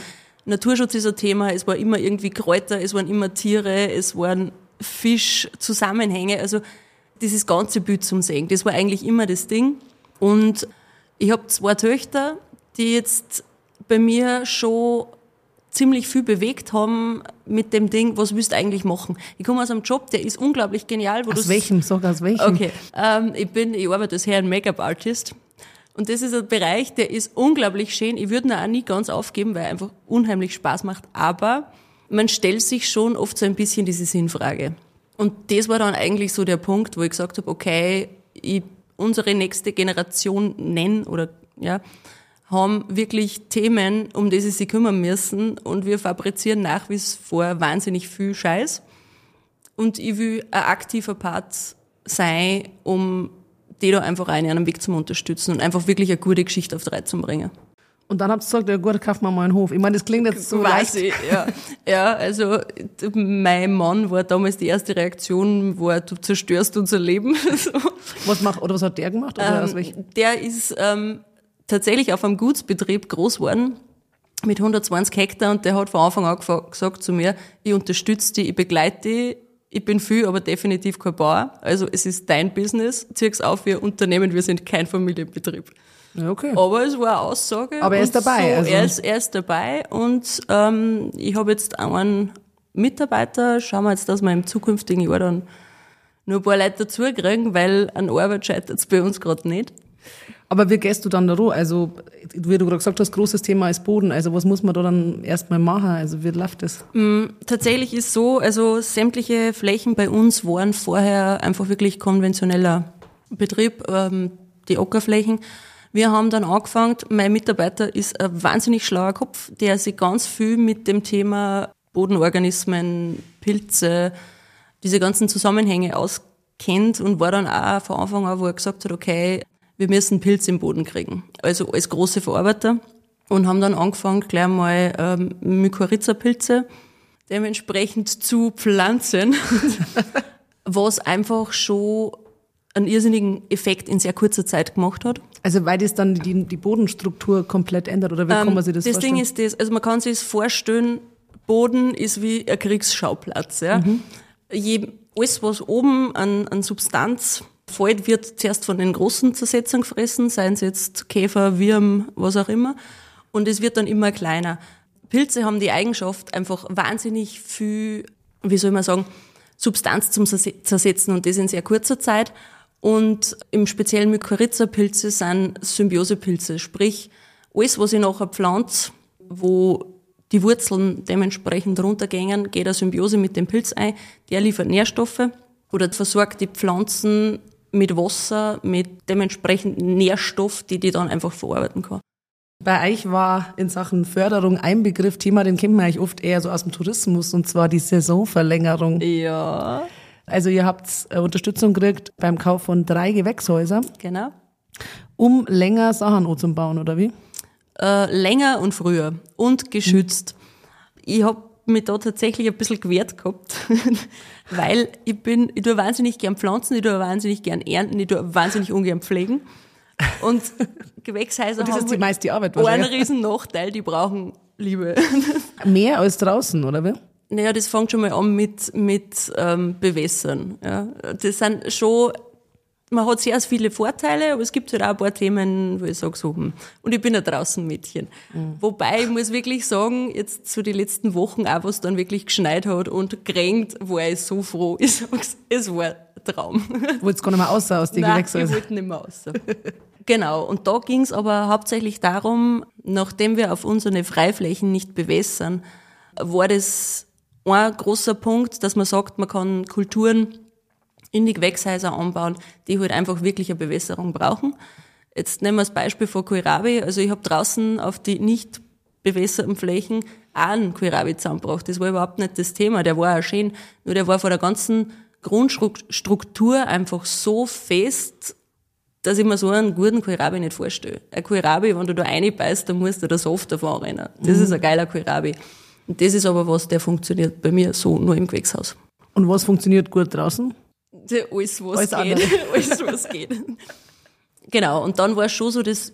Naturschutz ist ein Thema, es war immer irgendwie Kräuter, es waren immer Tiere, es waren Fischzusammenhänge, also dieses ganze Bild zum Sehen, das war eigentlich immer das Ding. Und ich habe zwei Töchter, die jetzt bei mir schon ziemlich viel bewegt haben mit dem Ding, was willst du eigentlich machen? Ich komme aus einem Job, der ist unglaublich genial. Wo aus welchem? Sag aus welchem? Okay, ähm, ich bin, ich arbeite als Herren Make-up-Artist und das ist ein Bereich, der ist unglaublich schön. Ich würde ihn auch nie ganz aufgeben, weil er einfach unheimlich Spaß macht. Aber man stellt sich schon oft so ein bisschen diese Sinnfrage. Und das war dann eigentlich so der Punkt, wo ich gesagt habe, okay, ich unsere nächste Generation nennen oder ja, haben wirklich Themen, um die sie sich kümmern müssen und wir fabrizieren nach wie vor wahnsinnig viel Scheiß. Und ich will ein aktiver Part sein, um die da einfach rein einen Weg zum Unterstützen und einfach wirklich eine gute Geschichte auf die Reihe zu bringen. Und dann habt ihr gesagt, ja gut, kaufen wir mal einen Hof. Ich meine, das klingt jetzt so Quasi, leicht. Ja. ja, also mein Mann war damals die erste Reaktion, war, du zerstörst unser Leben. Was macht, oder was hat der gemacht? Oder ähm, der ist ähm, tatsächlich auf einem Gutsbetrieb groß geworden mit 120 Hektar und der hat von Anfang an gesagt zu mir, ich unterstütze dich, ich begleite dich, ich bin viel, aber definitiv kein Bauer. Also es ist dein Business, zieh's auf, wir Unternehmen, wir sind kein Familienbetrieb. Okay. Aber es war eine Aussage. Aber er ist dabei. So, also. er, ist, er ist dabei und ähm, ich habe jetzt einen Mitarbeiter, schauen wir jetzt, dass wir im zukünftigen Jahr dann nur ein paar Leute dazu kriegen, weil an Arbeit scheitert es bei uns gerade nicht. Aber wie gehst du dann da roh? Also, wie du gerade gesagt hast, großes Thema ist Boden. Also, was muss man da dann erstmal machen? Also, wie läuft das? Mm, tatsächlich ist so, also, sämtliche Flächen bei uns waren vorher einfach wirklich konventioneller Betrieb, ähm, die Ockerflächen. Wir haben dann angefangen, mein Mitarbeiter ist ein wahnsinnig schlauer Kopf, der sich ganz viel mit dem Thema Bodenorganismen, Pilze, diese ganzen Zusammenhänge auskennt und war dann auch von Anfang an, wo er gesagt hat, okay, wir müssen Pilz im Boden kriegen. Also als große Verarbeiter. Und haben dann angefangen, gleich mal ähm, Mykorrhiza-Pilze dementsprechend zu pflanzen, was einfach schon einen irrsinnigen Effekt in sehr kurzer Zeit gemacht hat. Also weil das dann die, die Bodenstruktur komplett ändert oder wie ähm, kann man sich das, das vorstellen? Das Ding ist das, also man kann sich das vorstellen, Boden ist wie ein Kriegsschauplatz. Ja? Mhm. Je, alles, was oben an, an Substanz fällt, wird zuerst von den großen Zersetzern gefressen, seien es jetzt Käfer, Wirm, was auch immer. Und es wird dann immer kleiner. Pilze haben die Eigenschaft, einfach wahnsinnig viel, wie soll man sagen, Substanz zum Zersetzen und das in sehr kurzer Zeit. Und im speziellen Mykorrhiza-Pilze sind Symbiosepilze, sprich alles, was ich nachher pflanze, wo die Wurzeln dementsprechend runtergängen, geht eine Symbiose mit dem Pilz ein, der liefert Nährstoffe oder versorgt die Pflanzen mit Wasser, mit dementsprechend Nährstoff, die die dann einfach verarbeiten kann. Bei euch war in Sachen Förderung ein Begriff Thema, den kennt man eigentlich oft eher so aus dem Tourismus, und zwar die Saisonverlängerung. Ja. Also ihr habt äh, Unterstützung gekriegt beim Kauf von drei Gewächshäusern. Genau. Um länger Sachen anzubauen, oder wie? Äh, länger und früher und geschützt. Mhm. Ich habe mich da tatsächlich ein bisschen gewehrt gehabt, weil ich bin, ich tue wahnsinnig gern pflanzen, ich tue wahnsinnig gern ernten, ich tue wahnsinnig ungern pflegen. Und Gewächshäuser und das haben ist die meiste Arbeit einen riesen Nachteil, die brauchen Liebe. Mehr als draußen, oder wie? Naja, das fängt schon mal an mit, mit ähm, Bewässern. Ja. Das sind schon, man hat sehr viele Vorteile, aber es gibt halt auch ein paar Themen, wo ich sage so, hm. und ich bin ein draußen Mädchen. Mhm. Wobei, ich muss wirklich sagen, jetzt zu so die letzten Wochen, auch was dann wirklich geschneit hat und gerenkt, war ich so froh. Ich sag's, es war ein Traum. Wolltest gar nicht mehr außer aus den Gewächshäusern? ich wollte nicht mehr außer. genau, und da ging's aber hauptsächlich darum, nachdem wir auf unsere Freiflächen nicht bewässern, war das ein großer Punkt, dass man sagt, man kann Kulturen in die Gewächshäuser anbauen, die halt einfach wirklich eine Bewässerung brauchen. Jetzt nehmen wir das Beispiel von Kohlrabi. Also ich habe draußen auf die nicht bewässerten Flächen auch einen Kohlrabi zusammengebracht. Das war überhaupt nicht das Thema. Der war auch schön, nur der war von der ganzen Grundstruktur einfach so fest, dass ich mir so einen guten Kohlrabi nicht vorstelle. Ein Kohlrabi, wenn du da reinbeißt, dann musst du da Soft davon rennen. Das mhm. ist ein geiler Kohlrabi. Und das ist aber was, der funktioniert bei mir so nur im Gewächshaus. Und was funktioniert gut draußen? Alles, was Alles geht. Alles, was geht. Genau. Und dann war es schon so, dass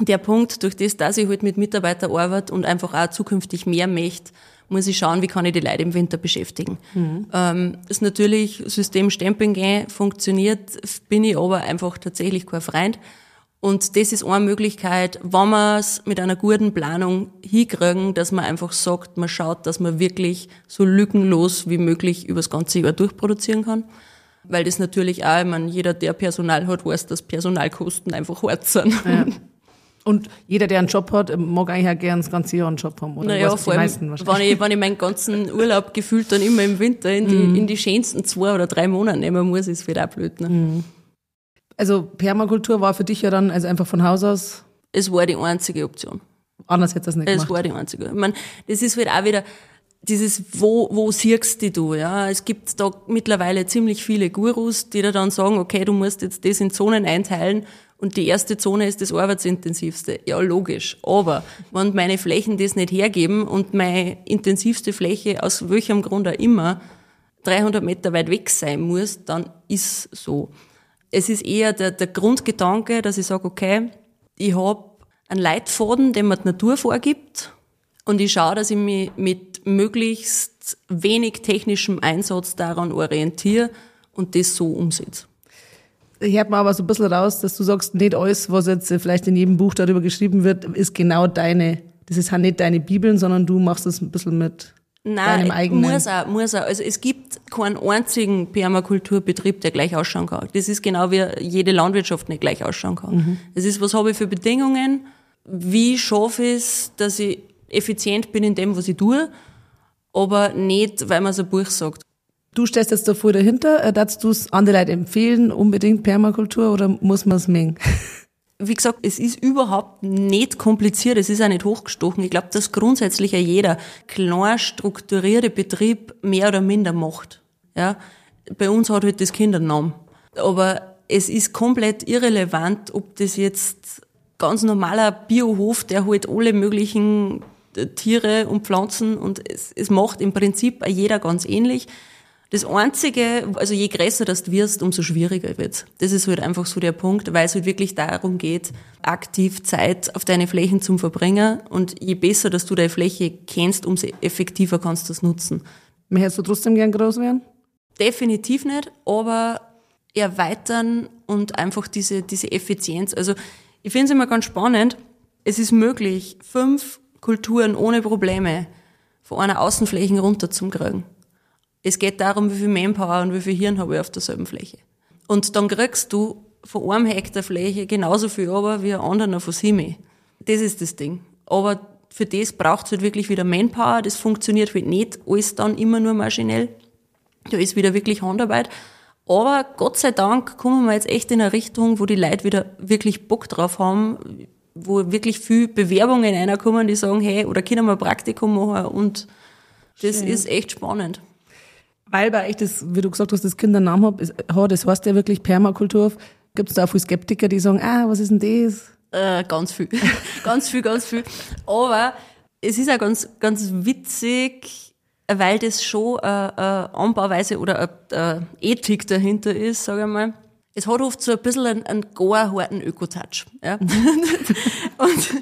der Punkt, durch das, dass ich halt mit Mitarbeitern arbeite und einfach auch zukünftig mehr möchte, muss ich schauen, wie kann ich die Leute im Winter beschäftigen. Mhm. Ähm, ist natürlich System Stempeln gehen, funktioniert, bin ich aber einfach tatsächlich kein Freund. Und das ist eine Möglichkeit, wenn wir es mit einer guten Planung hinkriegen, dass man einfach sagt, man schaut, dass man wirklich so lückenlos wie möglich über das ganze Jahr durchproduzieren kann. Weil das natürlich auch, ich meine, jeder, der Personal hat, weiß, dass Personalkosten einfach hart sind. Ja. Und jeder, der einen Job hat, mag eigentlich auch gerne das ganze Jahr einen Job haben, oder? Naja, vor allem, wenn ich, wenn ich meinen ganzen Urlaub gefühlt dann immer im Winter in die, mm. in die schönsten zwei oder drei Monate nehmen muss, ist wieder auch blöd. Ne? Mm. Also Permakultur war für dich ja dann also einfach von Haus aus? Es war die einzige Option. Anders hätte das nicht gemacht. Es war die einzige. Ich meine, das ist halt auch wieder dieses, wo, wo siehst du, ja? Es gibt da mittlerweile ziemlich viele Gurus, die da dann sagen, okay, du musst jetzt das in Zonen einteilen und die erste Zone ist das arbeitsintensivste. Ja, logisch. Aber wenn meine Flächen das nicht hergeben und meine intensivste Fläche aus welchem Grund auch immer 300 Meter weit weg sein muss, dann ist so es ist eher der, der Grundgedanke, dass ich sage, okay, ich habe einen Leitfaden, den mir die Natur vorgibt und ich schaue, dass ich mich mit möglichst wenig technischem Einsatz daran orientiere und das so umsetze. Hört man aber so ein bisschen raus, dass du sagst, nicht alles, was jetzt vielleicht in jedem Buch darüber geschrieben wird, ist genau deine, das ist halt nicht deine Bibeln, sondern du machst es ein bisschen mit Nein, eigenen. muss auch, muss auch. Also es gibt keinen einzigen Permakulturbetrieb, der gleich ausschauen kann. Das ist genau wie jede Landwirtschaft nicht gleich ausschauen kann. Mhm. Das ist, was habe ich für Bedingungen? Wie schaffe ich es, dass ich effizient bin in dem, was ich tue, aber nicht, weil man so ein Buch sagt. Du stellst jetzt da voll dahinter, äh, darfst du es andere Leute empfehlen, unbedingt Permakultur, oder muss man es mengen? wie gesagt, es ist überhaupt nicht kompliziert, es ist auch nicht hochgestochen. Ich glaube, dass grundsätzlich ja jeder klar strukturierte Betrieb mehr oder minder macht. Ja? Bei uns hat halt das Kindernamen. Aber es ist komplett irrelevant, ob das jetzt ganz normaler Biohof, der halt alle möglichen Tiere und Pflanzen und es, es macht im Prinzip jeder ganz ähnlich. Das Einzige, also je größer das wirst, umso schwieriger wird. Das ist halt einfach so der Punkt, weil es halt wirklich darum geht, aktiv Zeit auf deine Flächen zum Verbringen und je besser, dass du deine Fläche kennst, umso effektiver kannst du das nutzen. Möchtest du trotzdem gern groß werden? Definitiv nicht, aber erweitern und einfach diese, diese Effizienz. Also ich finde es immer ganz spannend. Es ist möglich, fünf Kulturen ohne Probleme von einer Außenfläche runterzukriegen Es geht darum, wie viel Manpower und wie viel Hirn habe ich auf derselben Fläche. Und dann kriegst du von einem Hektar Fläche genauso viel aber wie ein anderer von sieben. Das ist das Ding. Aber für das braucht es halt wirklich wieder Manpower. Das funktioniert halt nicht alles dann immer nur maschinell. Da ist wieder wirklich Handarbeit. Aber Gott sei Dank kommen wir jetzt echt in eine Richtung, wo die Leute wieder wirklich Bock drauf haben, wo wirklich viel Bewerbungen reinkommen, die sagen, hey, oder können wir ein Praktikum machen und das Schön. ist echt spannend. Weil bei euch das, wie du gesagt hast, das Kindernamen hat, das heißt ja wirklich Permakultur. Gibt es da auch viele Skeptiker, die sagen, ah, was ist denn das? Äh, ganz viel. ganz viel, ganz viel. Aber es ist auch ganz, ganz witzig, weil das schon eine, eine Anbauweise oder eine, eine Ethik dahinter ist, sage ich mal. Es hat oft so ein bisschen einen, einen gar harten Öko-Touch. Ja? und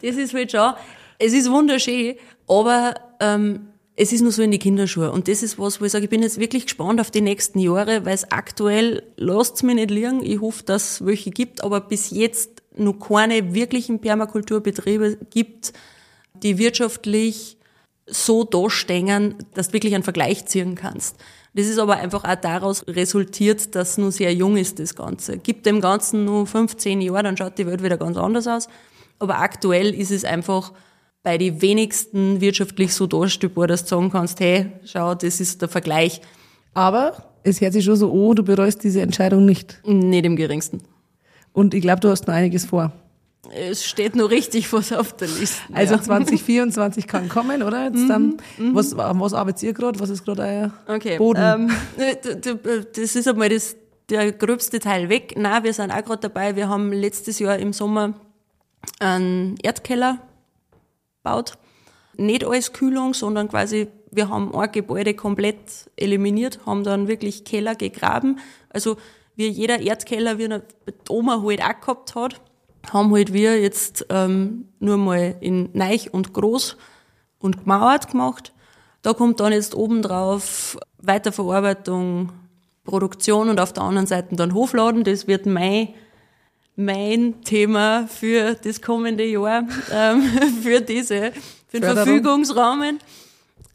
das ist halt schon, es ist wunderschön, aber ähm, es ist nur so in die Kinderschuhe. Und das ist was, wo ich sage, ich bin jetzt wirklich gespannt auf die nächsten Jahre, weil es aktuell lasst's mir nicht liegen. Ich hoffe, dass es welche gibt, aber bis jetzt noch keine wirklichen Permakulturbetriebe gibt, die wirtschaftlich so dastehen, dass du wirklich einen Vergleich ziehen kannst. Das ist aber einfach auch daraus resultiert, dass nur sehr jung ist, das Ganze. Gibt dem Ganzen nur 15 Jahre, dann schaut die Welt wieder ganz anders aus. Aber aktuell ist es einfach bei den wenigsten wirtschaftlich so darstellbar, dass du sagen kannst, hey, schau, das ist der Vergleich. Aber es hört sich schon so, oh, du bereust diese Entscheidung nicht. Nicht im geringsten. Und ich glaube, du hast noch einiges vor. Es steht nur richtig was auf der Liste. Also ja. 2024 kann kommen, oder? Jetzt dann, mhm. was, was arbeitet ihr gerade? Was ist gerade euer okay. Boden? Ähm, das ist einmal das, der gröbste Teil weg. Nein, wir sind auch gerade dabei. Wir haben letztes Jahr im Sommer einen Erdkeller gebaut. Nicht als Kühlung, sondern quasi, wir haben ein Gebäude komplett eliminiert, haben dann wirklich Keller gegraben. Also wie jeder Erdkeller, wie eine Oma halt auch gehabt hat, haben halt wir jetzt ähm, nur mal in Neich und Groß und gemauert gemacht. Da kommt dann jetzt oben drauf Weiterverarbeitung, Produktion und auf der anderen Seite dann Hofladen. Das wird mein mein Thema für das kommende Jahr, ähm, für diese, für den Verfügungsrahmen,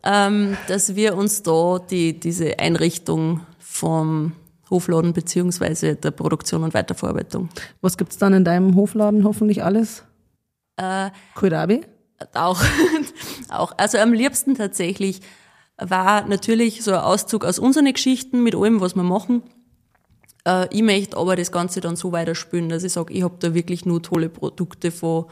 ähm, dass wir uns da die, diese Einrichtung vom Hofladen beziehungsweise der Produktion und Weiterverarbeitung. Was gibt's dann in deinem Hofladen hoffentlich alles? Äh, Kohlrabi? Auch, auch. Also am liebsten tatsächlich war natürlich so ein Auszug aus unseren Geschichten mit allem, was wir machen. Äh, ich möchte aber das Ganze dann so weiterspielen, dass ich sage, ich habe da wirklich nur tolle Produkte von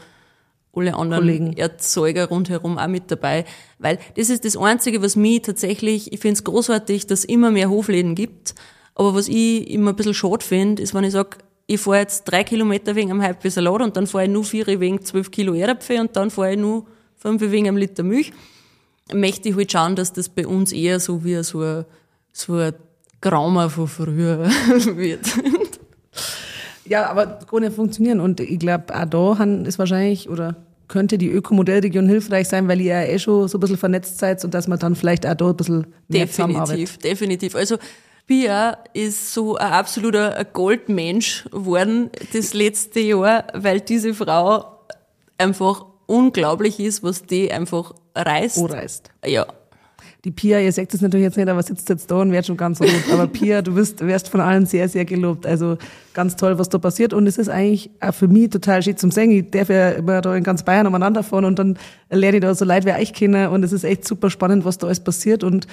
alle anderen Kollegen. Erzeuger rundherum auch mit dabei. Weil das ist das Einzige, was mich tatsächlich, ich finde es großartig, dass es immer mehr Hofläden gibt. Aber was ich immer ein bisschen schade finde, ist, wenn ich sage, ich fahre jetzt drei Kilometer wegen einem halben Salat und dann fahre ich nur vier wegen zwölf Kilo Erdäpfel und dann fahre ich nur fünf wegen einem Liter Milch. Möchte ich halt schauen, dass das bei uns eher so wie so ein, so ein Grauma von früher wird. Ja, aber kann nicht funktionieren. Und ich glaube, auch da ist wahrscheinlich oder könnte die Ökomodellregion hilfreich sein, weil ihr ja eh schon so ein bisschen vernetzt seid und dass man dann vielleicht auch da ein bisschen mehr Definitiv, definitiv. Also Pia ist so ein absoluter Goldmensch geworden das letzte Jahr, weil diese Frau einfach unglaublich ist, was die einfach reißt. Oh, reißt. Ja, die Pia, ihr seht es natürlich jetzt nicht, aber sitzt jetzt da und wird schon ganz rot. Aber Pia, du wirst, wirst von allen sehr, sehr gelobt. Also ganz toll, was da passiert. Und es ist eigentlich auch für mich total schön zum Singen. Ich darf ja immer da in ganz Bayern umeinander fahren und dann lerne ich da so Leute wie euch kennen. Und es ist echt super spannend, was da alles passiert. Und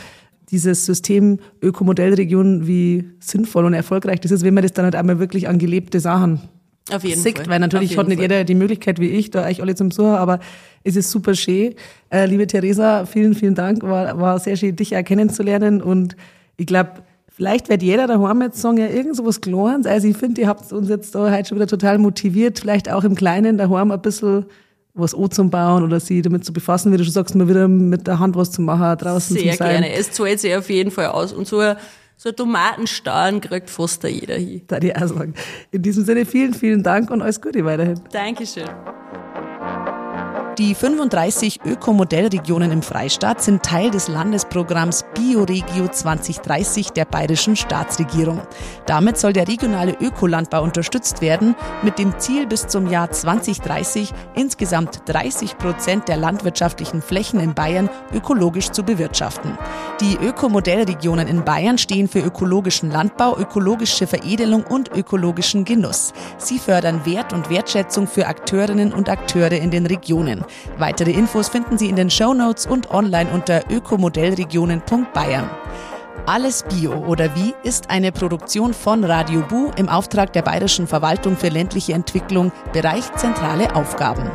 dieses System Ökomodellregion, wie sinnvoll und erfolgreich das ist, wenn man das dann halt einmal wirklich an gelebte Sachen auf jeden sieht, Fall. weil natürlich hat nicht Fall. jeder die Möglichkeit wie ich, da euch alle zum Zuhören, aber es ist super schön. Äh, liebe Theresa, vielen, vielen Dank. War, war sehr schön, dich erkennen zu lernen und ich glaube, vielleicht wird jeder daheim jetzt sagen, ja, irgend so was Kleines. Also ich finde, ihr habt uns jetzt da heute schon wieder total motiviert, vielleicht auch im Kleinen daheim ein bisschen was zum Bauen oder sie damit zu befassen, wie du schon sagst, mal wieder mit der Hand was zu machen draußen Sehr gerne. Es zahlt sich auf jeden Fall aus. Und so so Tomatenstahlen kriegt fast jeder hin. Da die auch sagen. In diesem Sinne vielen, vielen Dank und alles Gute weiterhin. Dankeschön. Die 35 Ökomodellregionen im Freistaat sind Teil des Landesprogramms Bioregio 2030 der bayerischen Staatsregierung. Damit soll der regionale Ökolandbau unterstützt werden, mit dem Ziel bis zum Jahr 2030 insgesamt 30 Prozent der landwirtschaftlichen Flächen in Bayern ökologisch zu bewirtschaften. Die Ökomodellregionen in Bayern stehen für ökologischen Landbau, ökologische Veredelung und ökologischen Genuss. Sie fördern Wert und Wertschätzung für Akteurinnen und Akteure in den Regionen. Weitere Infos finden Sie in den Show Notes und online unter ökomodellregionen.bayern. Alles Bio oder wie ist eine Produktion von Radio Bu im Auftrag der Bayerischen Verwaltung für ländliche Entwicklung, Bereich zentrale Aufgaben.